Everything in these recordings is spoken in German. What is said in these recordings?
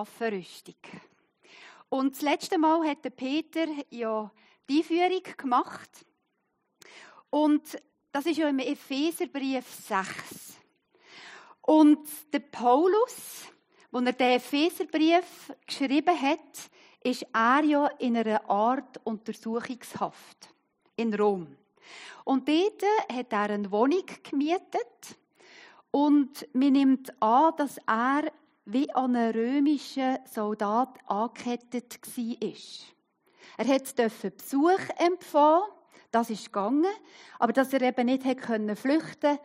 Waffenrüstung. Und das letzte Mal hat der Peter ja die Einführung gemacht. Und das ist ja im Epheserbrief 6. Und der Paulus, als er den Epheserbrief geschrieben hat, ist er ja in einer Art Untersuchungshaft in Rom. Und dort hat er eine Wohnung gemietet und man nimmt an, dass er wie an einen römischen Soldat angekettet war. Er durfte Besuch empfangen, das ist gegangen, aber dass er eben nicht flüchten konnte,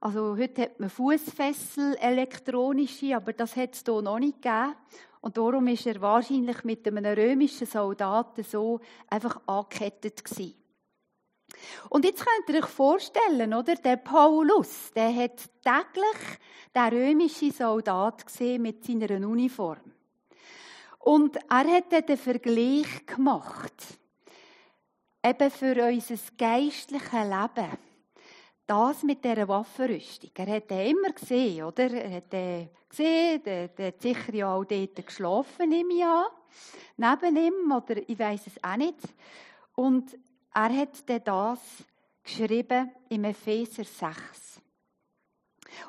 also heute hat man Fußfessel, elektronische, aber das hat es hier noch nicht gegeben. Und darum ist er wahrscheinlich mit einem römischen Soldaten so einfach angekettet gewesen. Und jetzt könnt ihr euch vorstellen, oder? Der Paulus, der hat täglich den römischen Soldat gesehen mit seiner Uniform. Und er hat dann den Vergleich gemacht. Eben für unser geistliches Leben. Das mit dieser Waffenrüstung. Er hat den immer gesehen, oder? Er hat den gesehen, der, der hat sicher ja auch dort geschlafen im Jahr. Neben ihm, oder ich weiß es auch nicht. Und er hat das geschrieben im Epheser 6.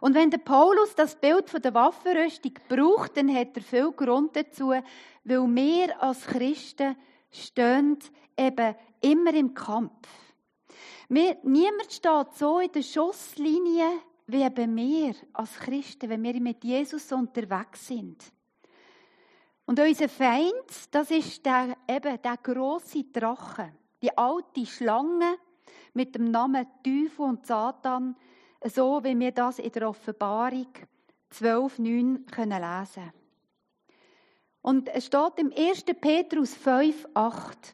Und wenn der Paulus das Bild von der Waffenrüstung braucht, dann hat er viel Grund dazu, weil wir als Christen stehen eben immer im Kampf. Wir, niemand steht so in der Schusslinie wie eben wir als Christen, wenn wir mit Jesus unterwegs sind. Und unser Feind, das ist der, eben der große Drache die alte Schlange mit dem Namen Teufel und Satan, so wie wir das in der Offenbarung 12,9 können lesen Und es steht im 1. Petrus 5,8.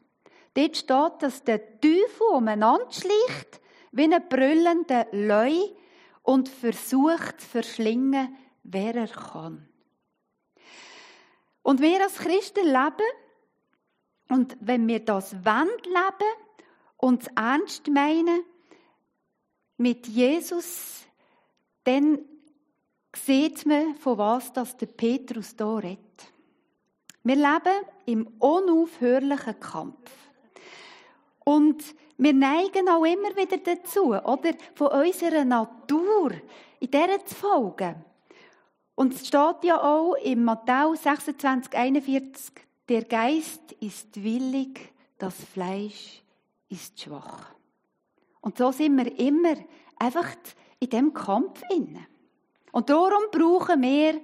Dort steht, dass der Teufel umeinander schlicht wie ein brüllender Leu und versucht zu verschlingen, wer er kann. Und wir als Christen leben und wenn wir das wollen leben und ernst meinen mit Jesus, dann sieht man, von was das der Petrus hier redet. Wir leben im unaufhörlichen Kampf. Und wir neigen auch immer wieder dazu, oder? Von unserer Natur in der zu folgen. Und es steht ja auch in Matthäus 26, 41, der Geist ist willig, das Fleisch ist schwach. Und so sind wir immer einfach in dem Kampf inne. Und darum brauchen wir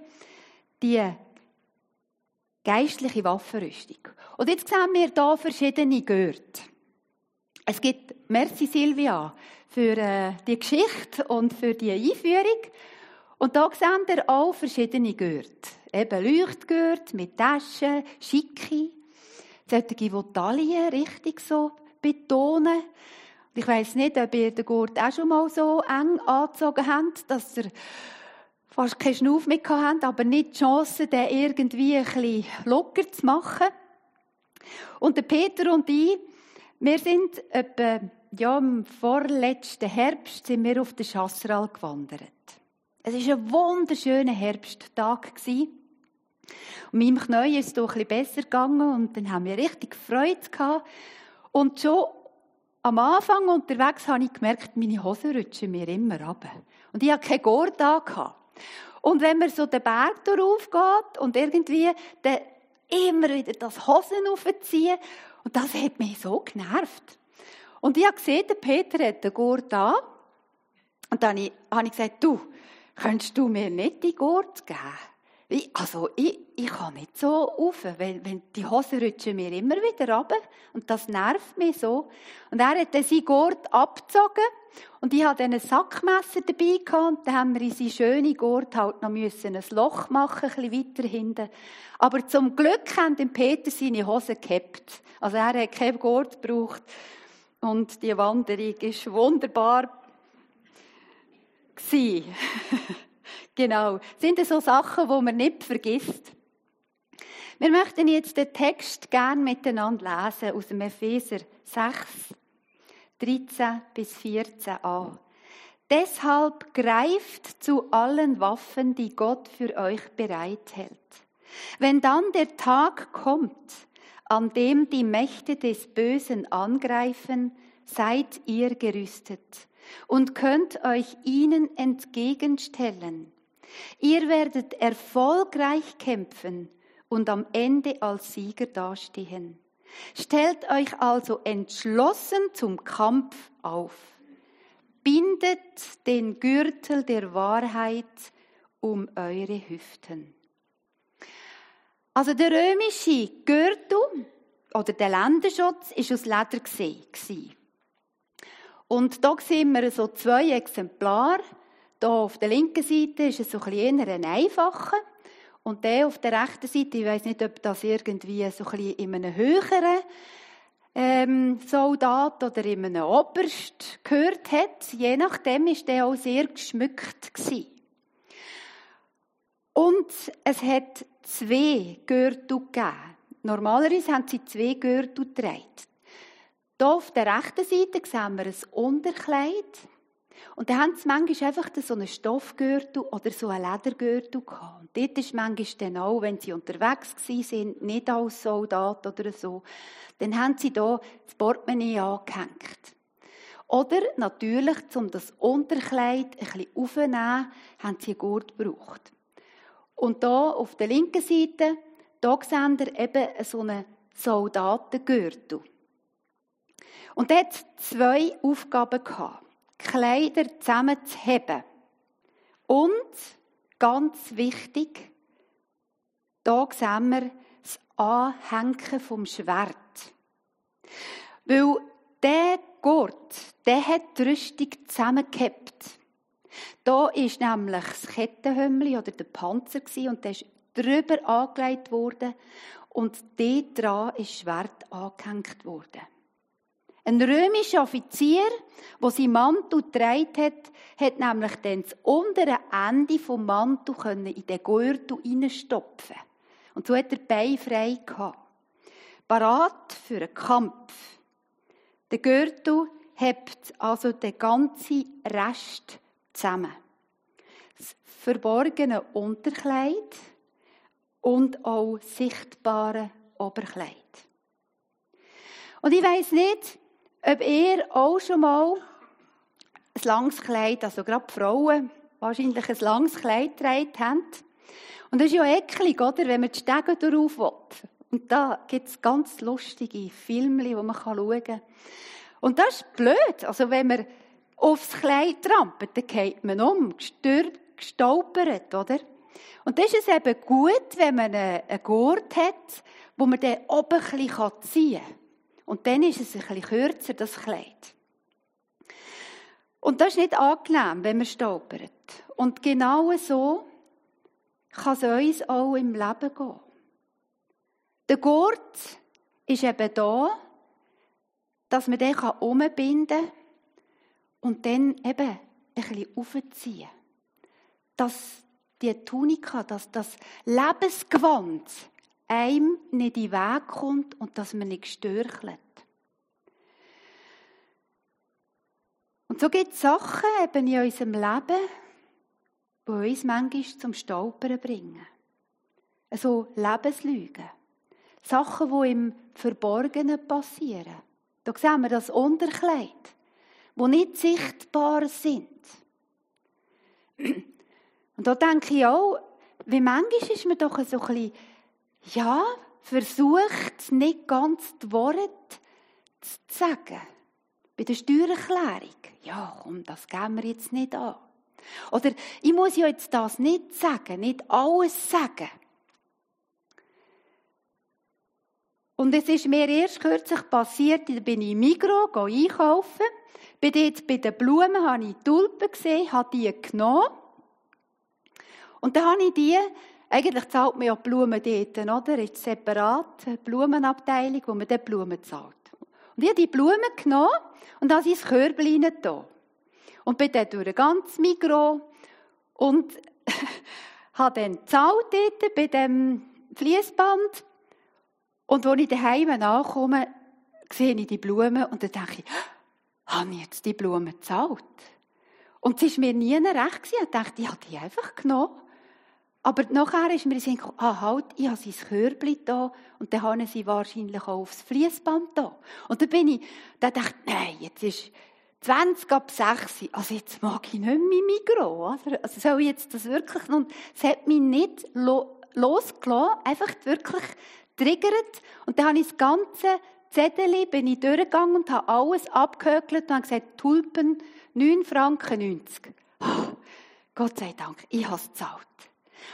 die geistliche Waffenrüstung. Und jetzt sehen wir hier verschiedene Gürtel. Es gibt, merci Silvia, für äh, die Geschichte und für die Einführung. Und da sehen wir auch verschiedene Gürtel. Eben Leuchtgürtel mit Taschen, schicke. Solche, die Taille richtig so betonen. Ich weiss nicht, ob ihr den Gurt auch schon mal so eng angezogen habt, dass ihr fast keinen Schnuff mit habt, aber nicht die Chance, den irgendwie ein bisschen locker zu machen. Und der Peter und ich, wir sind etwa, ja, im vorletzten Herbst sind wir auf den Chasseral gewandert. Es war ein wunderschöner Herbsttag. Und meinem Knie ist es doch ein besser gegangen und dann haben wir richtig Freude gehabt. Und schon am Anfang unterwegs habe ich gemerkt, meine Hosen rutschen mir immer ab. Und ich hatte keinen Gurt. Und wenn man so den Berg darauf geht und irgendwie dann immer wieder das Hosen aufziehen, und das hat mich so genervt. Und ich habe gesehen, der Peter hat den Gurt an. Und dann habe ich gesagt, du, Könntest du mir nicht die Gurt geben? Ich, also, ich, ich kann nicht so rauf, weil, wenn die Hosen rutschen mir immer wieder runter und das nervt mich so. Und er hat dann seinen Gurt abgezogen und ich hatte ein Sackmesser dabei gehabt und dann haben wir in seine schöne Gurt halt noch müssen ein Loch machen, ein bisschen weiter hinten. Aber zum Glück haben dem Peter seine Hosen gehabt. Also er hat keinen Gurt gebraucht. Und die Wanderung ist wunderbar genau. Sind das so Sachen, wo man nicht vergisst? Wir möchten jetzt den Text gern miteinander lesen aus dem Epheser 6, 13 bis 14 an. Deshalb greift zu allen Waffen, die Gott für euch bereithält. Wenn dann der Tag kommt, an dem die Mächte des Bösen angreifen, seid ihr gerüstet und könnt euch ihnen entgegenstellen. Ihr werdet erfolgreich kämpfen und am Ende als Sieger dastehen. Stellt euch also entschlossen zum Kampf auf. Bindet den Gürtel der Wahrheit um eure Hüften. Also der römische Gürtel oder der Länderschutz ist aus Leder gesehen. Und da sehen wir so zwei Exemplare. Hier auf der linken Seite ist es so ein eher ein einfacher. Und der auf der rechten Seite, ich weiß nicht, ob das irgendwie so ein in einem höheren ähm, Soldat oder in einem Oberst gehört hat. Je nachdem ist der auch sehr geschmückt gewesen. Und es hat zwei Gürtel gegeben. Normalerweise haben sie zwei Gürtel getragen. Hier auf der rechten Seite sehen wir ein Unterkleid. Und da haben sie manchmal einfach so einen Stoffgürtel oder so einen Ledergürtel gehabt. Und dort ist manchmal dann auch, wenn sie unterwegs waren, nicht als Soldat oder so, dann haben sie hier das Portemonnaie angehängt. Oder natürlich, um das Unterkleid ein bisschen aufzunehmen, haben sie einen Gurt gebraucht. Und hier auf der linken Seite, hier sehen wir eben so einen Soldatengürtel. Und er hat zwei Aufgaben gehabt. Kleider zusammenzuheben. Und, ganz wichtig, da sehen wir das Anhängen vom Schwert. Weil der Gurt, der hat die Rüstung zusammengehabt. Da ist nämlich das Kettenhömmli oder der Panzer und der ist drüber angelegt worden und dort dran ist das Schwert angehängt worden. Ein römischer Offizier, der sein Mantel getragen hat, hat nämlich dann das untere Ende vom Mantel in den Gürtel hineinstopfen. Und so hat er Bein frei gehabt. Parat für einen Kampf. Der Gürtel hebt also den ganzen Rest zusammen. Das verborgene Unterkleid und auch sichtbare Oberkleid. Und ich weiß nicht, ob ihr auch schon mal ein langes Kleid, also gerade Frauen, wahrscheinlich ein langes Kleid getragen habt. Und das ist ja eklig, oder? Wenn man die Stege darauf will. Und da gibt es ganz lustige Filme, die man schauen kann. Und das ist blöd. Also wenn man aufs Kleid trampelt, dann geht man um, gestürzt, gestolpert, oder? Und das ist es eben gut, wenn man einen Gurt hat, wo man den oben ein bisschen ziehen kann. Und dann ist es ein bisschen kürzer, das Kleid. Und das ist nicht angenehm, wenn man stolpert. Und genau so kann es uns auch im Leben gehen. Der Gurt ist eben da, dass man den umbinden kann und dann eben ein bisschen aufziehen. Dass die Tunika, dass das Lebensgewand einem nicht in den Weg kommt und dass man nicht störchelt. Und so gibt es Sachen eben in unserem Leben, die uns manchmal zum Stolpern bringen. Also Lebenslügen. Sachen, die im Verborgenen passieren. Da sehen wir das Unterkleid, wo nicht sichtbar sind. Und da denke ich auch, wie manchmal ist man doch so ein bisschen ja, versucht nicht ganz die Worte zu sagen. Bei der Steuererklärung. Ja, komm, das geben wir jetzt nicht an. Oder ich muss ja jetzt das nicht sagen, nicht alles sagen. Und es ist mir erst kürzlich passiert, da bin ich im Migros einkaufen. Bin jetzt bei den Blumen, habe ich Tulpen gesehen, habe die genommen. Und dann habe ich die eigentlich zahlt man ja Blumen dort, oder? Ist separat Blumenabteilung, wo man dort Blumen zahlt. Und ich habe die Blumen genommen und habe sie ins Körbchen da. Und bin dann durch ein ganz Mikro und habe dann gezahlt dort bei dem Fließband. Und als ich daheim ankomme, sehe ich die Blumen und dann denke ich, habe ich jetzt die Blumen gezahlt? Und es war mir nie recht. Ich dachte, ich habe die einfach genommen. Aber nachher ist mir gekommen, ah, halt, ich habe sein Körbchen da und dann haben sie wahrscheinlich auch aufs Fließband da. Und dann bin ich, dann dachte ich, nein, jetzt ist 20 ab 6, also jetzt mag ich nicht mehr Migros. Also, also soll ich jetzt das wirklich, und es hat mich nicht losgelassen, einfach wirklich triggert. Und dann habe ich das ganze Zettel bin ich durchgegangen und habe alles abgehökelt und habe gesagt, Tulpen, 9 Franken 90. Oh, Gott sei Dank, ich habe es gezahlt.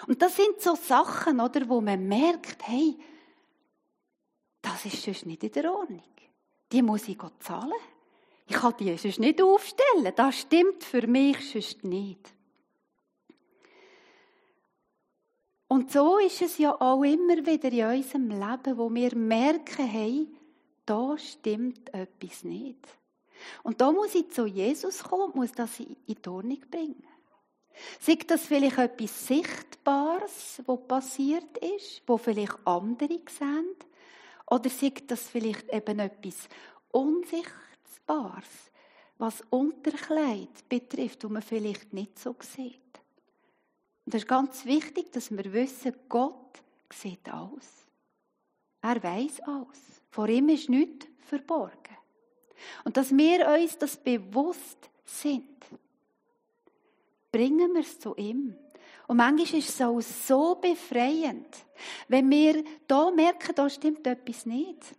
Und das sind so Sachen, oder, wo man merkt, hey, das ist sonst nicht in der Ordnung. Die muss ich zahlen. Ich kann die sonst nicht aufstellen. Das stimmt für mich sonst nicht. Und so ist es ja auch immer wieder in unserem Leben, wo wir merken, hey, da stimmt etwas nicht. Und da muss ich zu Jesus kommen, muss das in die Ordnung bringen. Sagt das vielleicht etwas Sichtbares, was passiert ist, wo vielleicht andere sehen? Oder sagt das vielleicht eben etwas Unsichtbares, was Unterkleid betrifft, wo man vielleicht nicht so sieht? Und das ist ganz wichtig, dass wir wissen, Gott sieht alles. Er weiß alles. Vor ihm ist nichts verborgen. Und dass wir uns das bewusst sind bringen wir es zu ihm. Und manchmal ist es auch so befreiend, wenn wir da merken, da stimmt etwas nicht.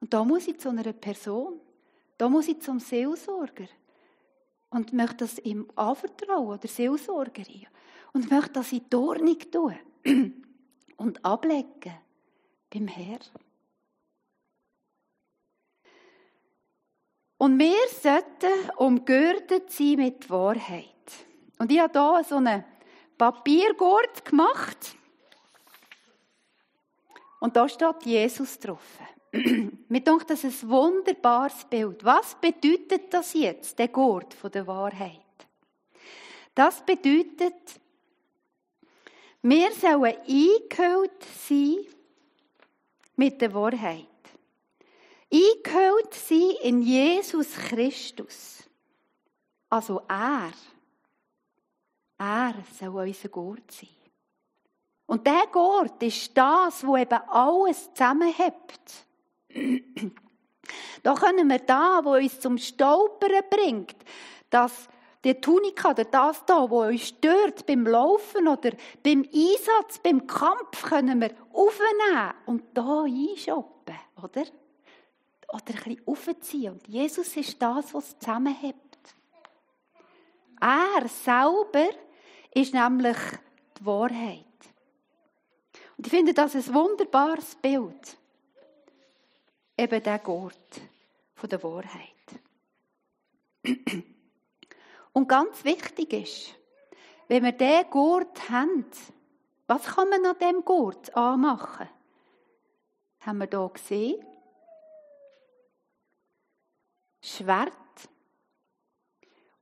Und da muss ich zu einer Person, da muss ich zum Seelsorger und möchte das ihm anvertrauen, der Seelsorgerin, und möchte das in die tun und ablegen beim Herrn. Und wir sollten umgürtet sein mit Wahrheit. Und ich habe hier so einen Papiergurt gemacht. Und da steht Jesus drauf. Mir denkt das ist ein wunderbares Bild. Was bedeutet das jetzt, der Gurt der Wahrheit? Das bedeutet, wir sollen eingehüllt sein mit der Wahrheit. Eingehüllt sein in Jesus Christus. Also er er soll unser Gurt sein. Und der Gurt ist das, wo eben alles zusammenhält. da können wir da, wo uns zum Stolpern bringt, dass die Tunika oder das da, wo uns stört beim Laufen oder beim Einsatz, beim Kampf, können wir aufnehmen und da einschoppen, oder? Oder ein bisschen aufziehen. Und Jesus ist das, was zusammenhält. Er selber ist nämlich die Wahrheit. Und ich finde das ein wunderbares Bild. Eben der Gurt von der Wahrheit. Und ganz wichtig ist, wenn wir diesen Gurt haben, was kann man an diesem Gurt anmachen? Haben wir hier gesehen? Schwert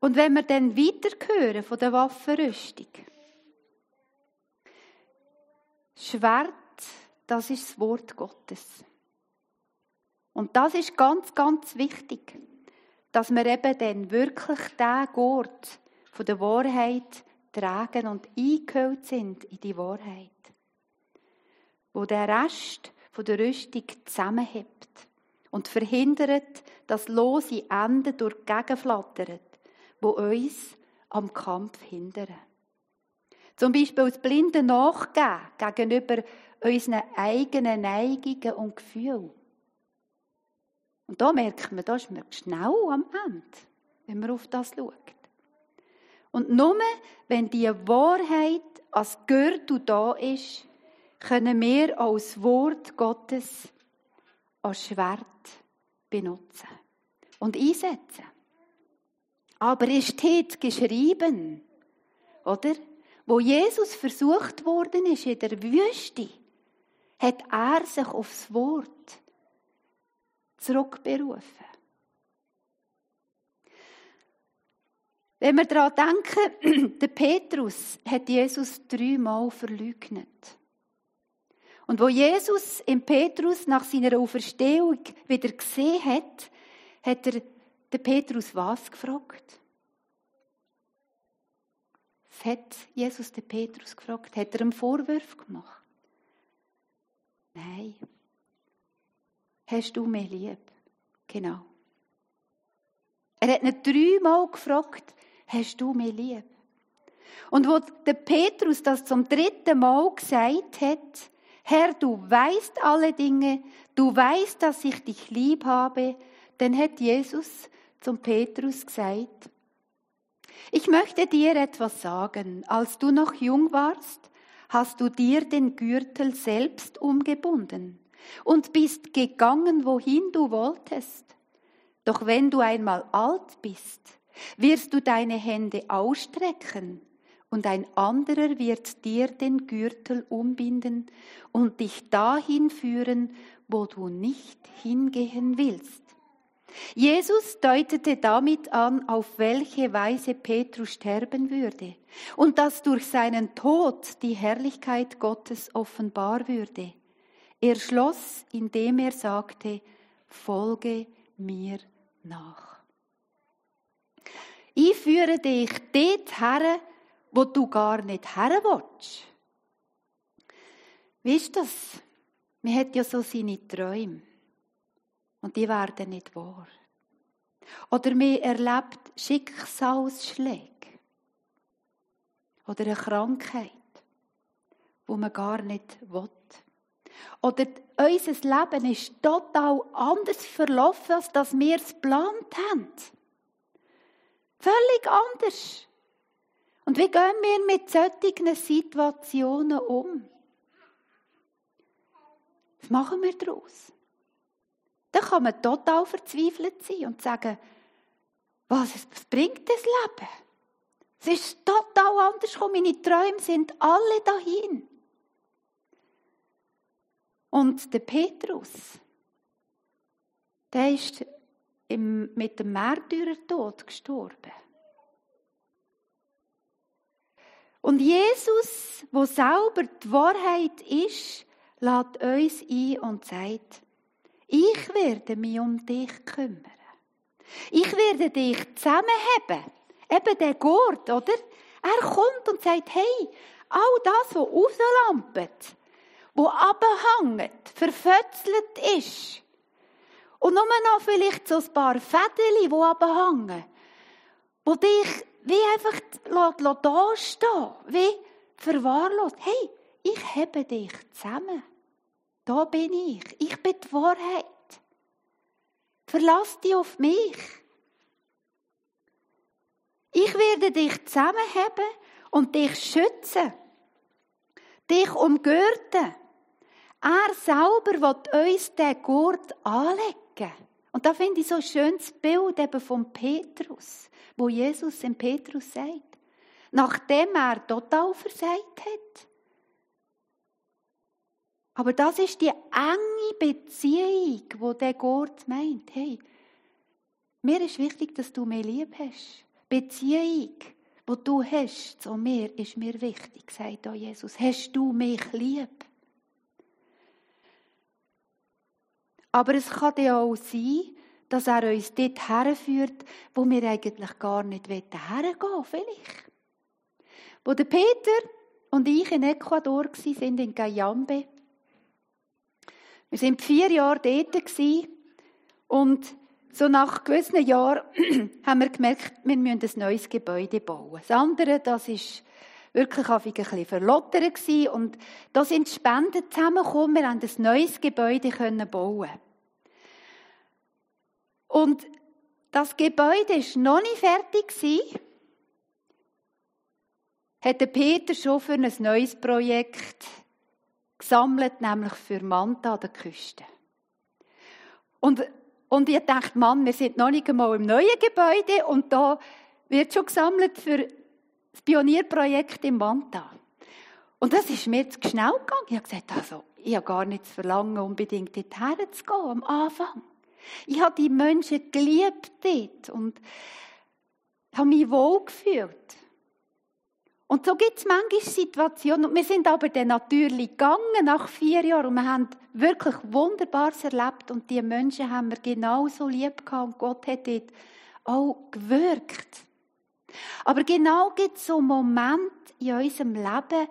und wenn wir dann weiterhören von der Waffenrüstung, Schwert, das ist das Wort Gottes. Und das ist ganz, ganz wichtig, dass wir eben dann wirklich den Gurt von der Wahrheit tragen und eingehüllt sind in die Wahrheit. Wo der Rest von der Rüstung zusammenhebt und verhindert, dass lose Enden durch die Gegend flattern wo uns am Kampf hindern. Zum Beispiel das blinde Nachgeben gegenüber unseren eigenen Neigungen und Gefühlen. Und da merkt man, da ist man schnell am Ende, wenn man auf das schaut. Und nur wenn die Wahrheit als Gürtel da ist, können wir als Wort Gottes als Schwert benutzen und einsetzen. Aber es steht geschrieben, oder? Wo Jesus versucht worden ist in der Wüste, hat er sich aufs Wort zurückberufen. Wenn wir daran denken, der Petrus hat Jesus dreimal verleugnet. Und wo Jesus im Petrus nach seiner Auferstehung wieder gesehen hat, hat er der Petrus was gefragt? Was hat Jesus den Petrus gefragt? Hat er ihm Vorwürfe gemacht? Nein. Hast du mich lieb? Genau. Er hat ihn dreimal gefragt, hast du mich lieb? Und wo der Petrus das zum dritten Mal gesagt hat, Herr, du weißt alle Dinge, du weißt, dass ich dich lieb habe, dann hat Jesus zum Petrus gesagt, ich möchte dir etwas sagen. Als du noch jung warst, hast du dir den Gürtel selbst umgebunden und bist gegangen, wohin du wolltest. Doch wenn du einmal alt bist, wirst du deine Hände ausstrecken und ein anderer wird dir den Gürtel umbinden und dich dahin führen, wo du nicht hingehen willst. Jesus deutete damit an, auf welche Weise Petrus sterben würde und dass durch seinen Tod die Herrlichkeit Gottes offenbar würde. Er schloss, indem er sagte, folge mir nach. Ich führe dich dort her, wo du gar nicht her willst. Weißt du das? Man hat ja so seine Träume. Und die werden nicht wahr. Oder man erlebt Schicksalsschläge. Oder eine Krankheit, wo man gar nicht will. Oder unser Leben ist total anders verlaufen, als das wir es geplant haben. Völlig anders. Und wie gehen wir mit solchen Situationen um? Was machen wir daraus? Dann kann man total verzweifelt sein und sagen, was, was bringt das Leben? Es ist total anders gekommen. Meine Träume sind alle dahin. Und der Petrus, der ist im, mit dem Märtyrertod gestorben. Und Jesus, wo selber die Wahrheit ist, lädt uns ein und sagt, ich werde mich um dich kümmern. Ich werde dich zusammenheben. Eben der Gurt, oder? Er kommt und sagt, hey, all das, was rauslampet, wo abhängt, verfötzelt ist, und nur noch vielleicht so ein paar Fädeli, die abhängen, wo dich wie einfach da stehen, wie verwahrlost. Hey, ich hebe dich zusammen. Da bin ich. Ich bin die Wahrheit. Verlass dich auf mich. Ich werde dich zusammenheben und dich schützen. Dich umgürten. Er selber wird uns den Gurt anlegen. Und da finde ich so ein schönes Bild eben von Petrus, wo Jesus dem Petrus sagt, nachdem er total versagt hat, aber das ist die enge Beziehung, wo der Gott meint. Hey, mir ist wichtig, dass du mir lieb hast. Beziehung, wo du hast zu mir, ist mir wichtig, sagt auch Jesus. Hast du mich lieb? Aber es kann ja auch sein, dass er uns dort herführt, wo wir eigentlich gar nicht hergehen wollen, vielleicht. Wo der Peter und ich in Ecuador waren, in Gayambe, wir sind vier Jahre dort und so nach gewissen Jahren haben wir gemerkt, wir müssen ein neues Gebäude bauen. Das andere, das ist wirklich ein bisschen verlottert und da sind Spenden zusammengekommen, wir haben ein neues Gebäude bauen. Und das Gebäude ist noch nicht fertig gewesen, hat Peter schon für ein neues Projekt gesammelt, nämlich für Manta an der Küste. Und, und ich dachte, Mann, wir sind noch nicht einmal im neuen Gebäude und da wird schon gesammelt für das Pionierprojekt im Manta. Und das ist mir zu schnell gegangen. Ich habe gesagt, also, ich habe gar nicht zu verlangen, unbedingt dorthin zu gehen am Anfang. Ich habe die Menschen geliebt dort und habe mich wohl gefühlt. Und so gibt es manchmal Situationen, und wir sind aber dann natürlich gegangen nach vier Jahren und wir haben wirklich Wunderbares erlebt und die Menschen haben wir genauso lieb gehabt und Gott hat dort auch gewirkt. Aber genau gibt es so Momente in unserem Leben,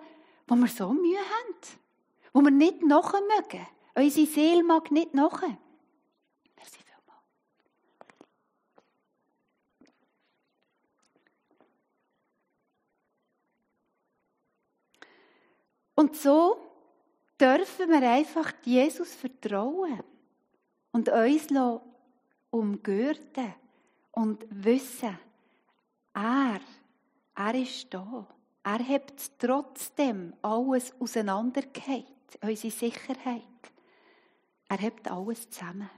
wo wir so Mühe haben, wo wir nicht nachher mögen. Unsere Seele mag nicht nachher. Merci Und so dürfen wir einfach Jesus vertrauen und uns umgürten und wissen, er, er ist da. Er hat trotzdem alles auseinandergehalten, unsere Sicherheit. Er hebt alles zusammen.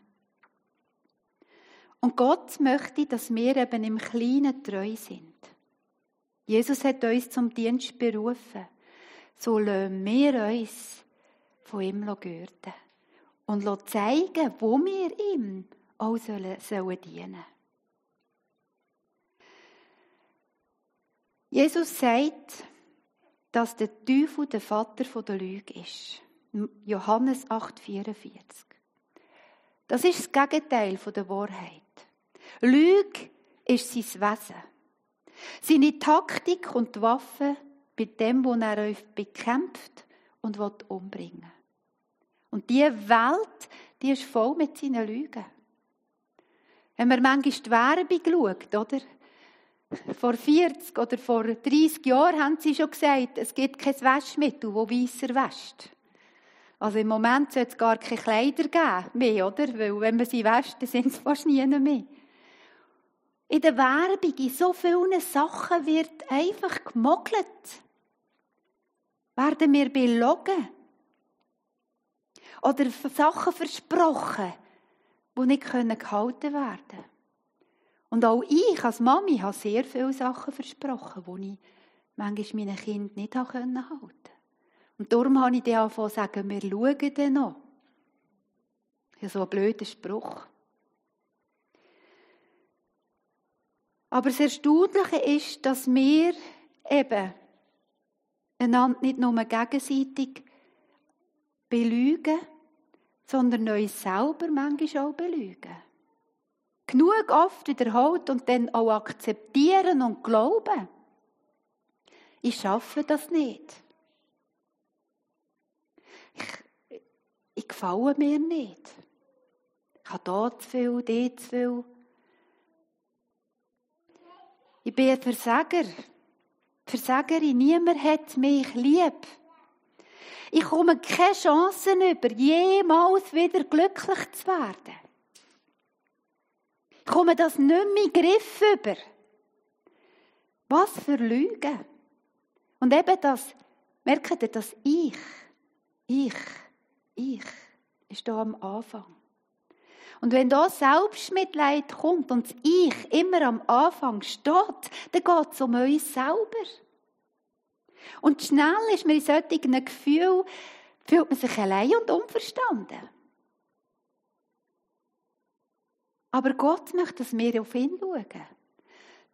Und Gott möchte, dass wir eben im Kleinen treu sind. Jesus hat uns zum Dienst berufen. So lassen wir uns von ihm gürten und zeigen, wo wir ihm auch sollen, sollen dienen Jesus sagt, dass der Teufel der Vater der Lüge ist. Johannes 8,44. Das ist das Gegenteil der Wahrheit. Lüge ist sein Wesen. Seine Taktik und Waffe bei dem, wo er euch bekämpft und umbringen. Und diese Welt, die ist voll mit seinen Lügen. Wenn man manchmal die Werbung schaut, oder? Vor 40 oder vor 30 Jahren haben sie schon gesagt, es gibt kein Waschmittel, das weißer wäscht. Also im Moment sollte es gar keine Kleider geben mehr, oder? Weil wenn man sie wäscht, dann sind es fast nie mehr. In der Werbung, in so vielen Sachen wird einfach gemogelt. Werden wir belogen? Oder Sachen versprochen, die nicht gehalten werden können. Und auch ich als Mami habe sehr viele Sachen versprochen, die ich manchmal meinen Kind nicht halten konnte. Und darum habe ich dann angefangen sagen, wir schauen dann noch. Ja, so ein blöder Spruch. Aber das Erstaunliche ist, dass wir eben einander nicht nur gegenseitig belügen, sondern uns selber manchmal auch belügen. Genug oft wiederholt und dann auch akzeptieren und glauben. Ich schaffe das nicht. Ich, ich gefalle mir nicht. Ich habe da zu viel, dort zu viel. Ich bin ein Versager. Versagerin. Niemand hat mich lieb. Ich komme keine Chancen über, jemals wieder glücklich zu werden. Ich komme das nicht mehr in Griff über. Was für Lügen. Und eben das, merkt ihr, dass ich, ich, ich, ist da am Anfang. Und wenn da Selbstmitleid kommt und das Ich immer am Anfang steht, dann geht es um uns selber. Und schnell ist man in solchen Gefühlen, fühlt man sich allein und unverstanden. Aber Gott möchte, dass wir auf ihn schauen.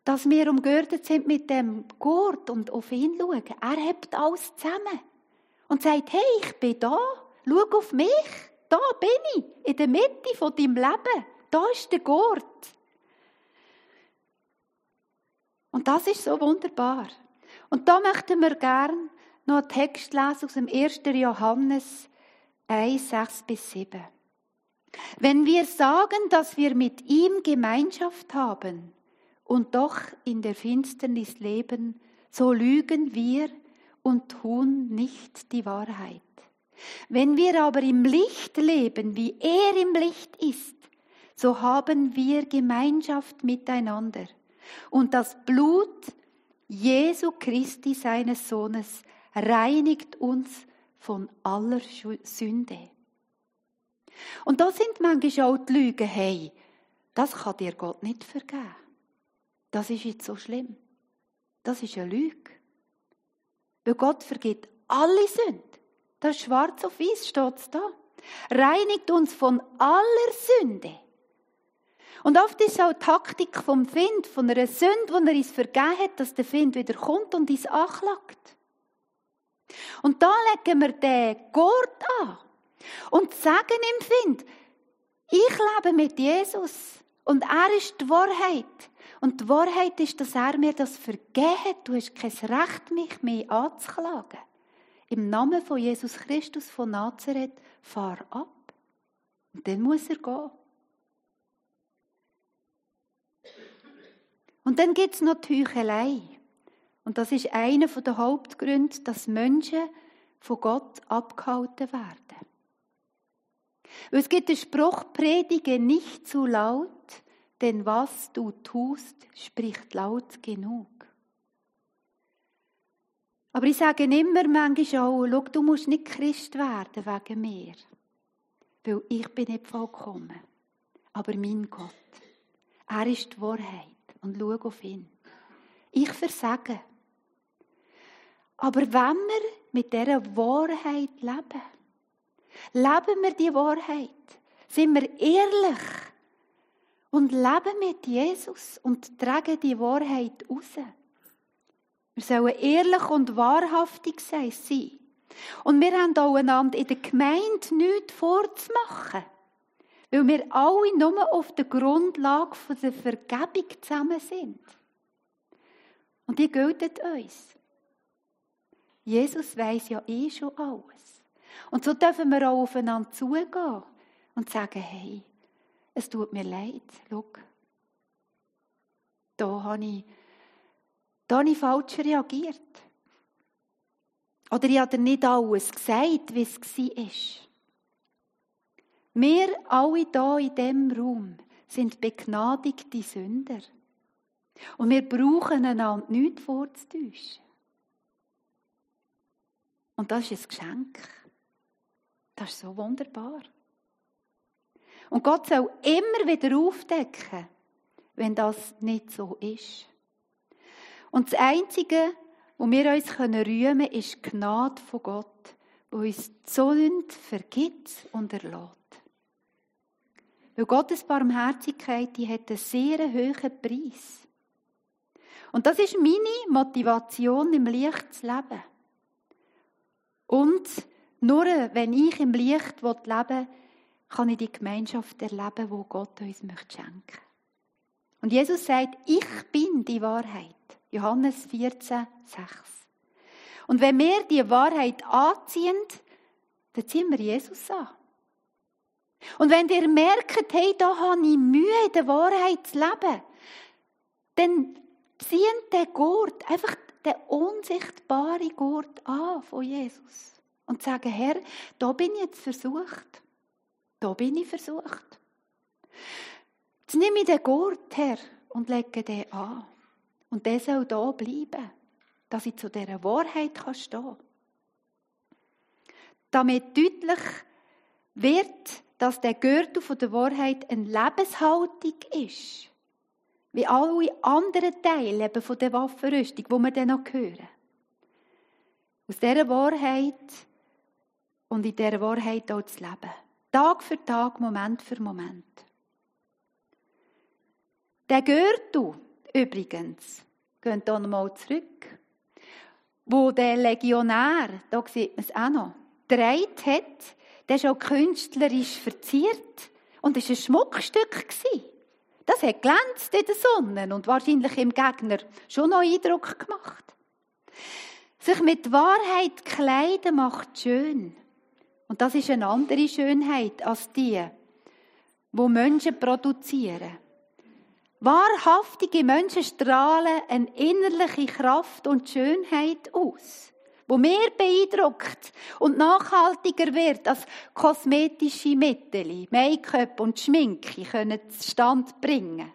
Dass wir umgürtet sind mit dem Gurt und auf ihn schauen. Er hebt alles zusammen. Und sagt, hey, ich bin da. Schau auf mich. Da bin ich. In der Mitte von deinem Leben. Da ist der Gurt. Und das ist so wunderbar. Und da möchten wir gern noch einen Text lesen aus dem 1. Johannes 1, 6 bis 7. Wenn wir sagen, dass wir mit ihm Gemeinschaft haben und doch in der Finsternis leben, so lügen wir und tun nicht die Wahrheit. Wenn wir aber im Licht leben, wie er im Licht ist, so haben wir Gemeinschaft miteinander. Und das Blut Jesu Christi, seines Sohnes, reinigt uns von aller Sünde. Und da sind manchmal auch die Lügen, hey, das kann dir Gott nicht vergeben. Das ist jetzt so schlimm. Das ist eine Lüge. Weil Gott vergibt alle Sünden. Das ist schwarz auf weiß steht da. Reinigt uns von aller Sünde. Und oft ist auch die Taktik vom Find, von einer Sünde, die er uns vergeben hat, dass der Find wieder kommt und uns anklagt. Und da legen wir den Gurt an und sagen im Find, ich lebe mit Jesus Und er ist die Wahrheit. Und die Wahrheit ist, dass er mir das vergeben hat. Du hast kein Recht, mich mehr anzuklagen. Im Namen von Jesus Christus von Nazareth, fahr ab. Und dann muss er gehen. Und dann gibt es noch die Heuchelei. Und das ist einer der Hauptgründe, dass Menschen von Gott abgehalten werden. es gibt den Spruch, predige nicht zu laut, denn was du tust, spricht laut genug. Aber ich sage immer manchmal auch, schau, du musst nicht Christ werden wegen mir. Weil ich bin nicht vollkommen. Aber mein Gott, er ist die Wahrheit. Und schau auf ihn. Ich versage. Aber wenn wir mit dieser Wahrheit leben, leben wir die Wahrheit, sind wir ehrlich und leben mit Jesus und tragen die Wahrheit raus. Wir sollen ehrlich und wahrhaftig sein. Und wir haben auch einander in der Gemeinde nichts vorzumachen. Weil wir alle nur auf der Grundlage der Vergebung zusammen sind. Und die gilt uns. Jesus weiß ja eh schon alles. Und so dürfen wir auch aufeinander zugehen und sagen, hey, es tut mir leid, schau, da habe ich da habe ich falsch reagiert. Oder ich habe nicht alles gesagt, wie es war. Wir alle hier in diesem Raum sind begnadigte Sünder. Und wir brauchen einander nichts vorzutäuschen. Und das ist ein Geschenk. Das ist so wunderbar. Und Gott soll immer wieder aufdecken, wenn das nicht so ist. Und das Einzige, wo wir uns rühmen können, ist die Gnade von Gott, wo uns die Sünd vergibt und erlässt. Weil Gottes Barmherzigkeit, die hat einen sehr hohen Preis. Und das ist meine Motivation, im Licht zu leben. Und nur wenn ich im Licht leben will, kann ich die Gemeinschaft erleben, wo Gott uns möchte schenken. Und Jesus sagt, ich bin die Wahrheit. Johannes 14, 6. Und wenn wir die Wahrheit anziehen, dann ziehen wir Jesus an. Und wenn ihr merkt, hey, da habe ich Mühe, der Wahrheit zu leben, dann zieht den Gurt, einfach den unsichtbaren Gurt an von Jesus. Und sagen, Herr, da bin ich jetzt versucht. Da bin ich versucht. Jetzt nehme ich den Gurt her und lege den an. Und der soll da bleiben, dass ich zu dieser Wahrheit stehen kann. Damit deutlich wird, dass der Gürtel von der Wahrheit eine Lebenshaltung ist. Wie alle anderen Teile eben von der Waffenrüstung, die wir dann noch hören. Aus dieser Wahrheit und in dieser Wahrheit auch zu leben. Tag für Tag, Moment für Moment. Der Gürtel, Übrigens, gehen hier nochmal zurück, wo der Legionär, da sieht man es auch noch, dreit hat, der ist auch künstlerisch verziert und war ein Schmuckstück. Das hat glänzt in der Sonne und wahrscheinlich im Gegner schon noch Eindruck gemacht. Sich mit Wahrheit kleiden macht schön. Und das ist eine andere Schönheit als die, wo Menschen produzieren. Wahrhaftige Menschen strahlen eine innerliche Kraft und Schönheit aus, wo mehr beeindruckt und nachhaltiger wird als kosmetische Mittel, Make-up und Schminke können Stand bringen.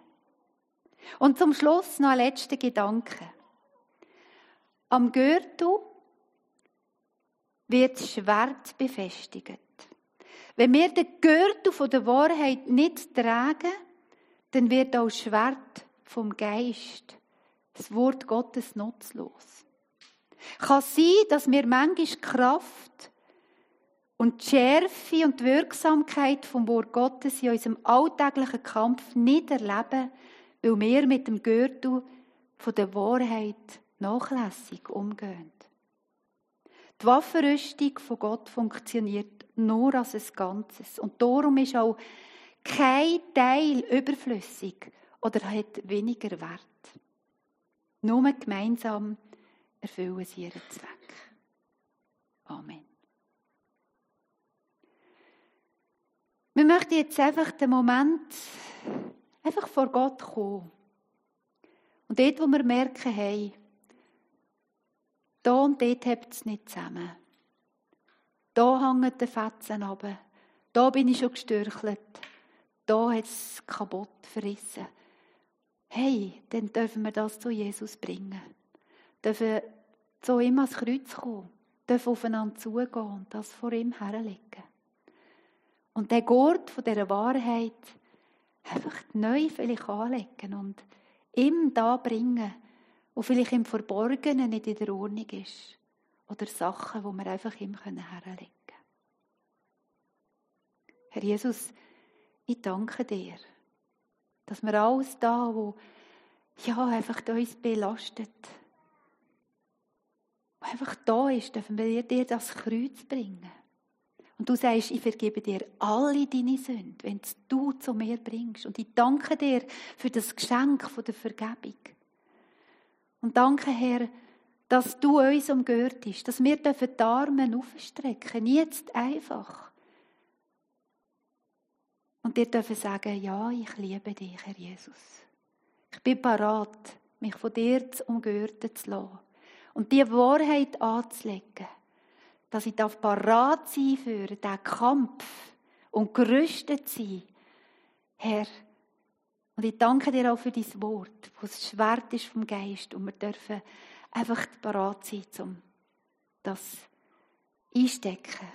Und zum Schluss noch ein letzter Gedanke. Am Gürtel wird das Schwert befestigt. Wenn wir den Gürtel der Wahrheit nicht tragen, dann wird auch Schwert vom Geist, das Wort Gottes, nutzlos. Kann sein, dass wir manchmal Kraft und die Schärfe und die Wirksamkeit vom Wort Gottes in unserem alltäglichen Kampf nicht erleben, weil wir mit dem Gürtel von der Wahrheit nachlässig umgehen. Die Waffenrüstung von Gott funktioniert nur als ein Ganzes. Und darum ist auch kein Teil überflüssig oder hat weniger Wert. Nur gemeinsam erfüllen sie ihren Zweck. Amen. Wir möchten jetzt einfach den Moment einfach vor Gott kommen. Und dort, wo wir merken, hey, da und dort hebt es nicht zusammen. Da hängen die Fetzen runter. Da bin ich schon gestürchelt. Da hat es kaputt verrissen. Hey, dann dürfen wir das zu Jesus bringen. Dürfen zu ihm ans Kreuz kommen. Dürfen aufeinander zugehen und das vor ihm herlegen. Und der Gurt von dieser Wahrheit einfach neu vielleicht anlegen und ihm da bringen, wo vielleicht im Verborgenen nicht in der Ordnung ist. Oder Sachen, wo wir einfach ihm herlegen können. Herr Jesus, ich danke dir, dass wir alles da, wo ja, einfach uns belastet, wo einfach da ist, dürfen wir dir das Kreuz bringen. Und du sagst, ich vergebe dir alle deine Sünden, wenn du zu mir bringst. Und ich danke dir für das Geschenk der Vergebung. Und danke, Herr, dass du uns umgehört hast, dass wir die Arme aufstrecken jetzt einfach. Und dir dürfen sagen, ja, ich liebe dich, Herr Jesus. Ich bin parat, mich von dir zu umgürten zu lassen. Und die Wahrheit anzulegen dass ich parat sein für diesen Kampf und gerüstet sein. Herr, und ich danke dir auch für dein Wort, das Schwert ist vom Geist und wir dürfen einfach parat sein, um das einstecken.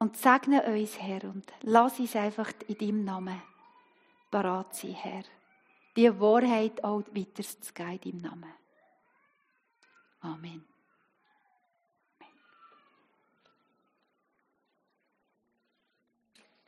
Und segne uns, Herr, und lass uns einfach in deinem Namen parat sein, Herr. Die Wahrheit auch weiterzugeben in deinem Namen. Amen.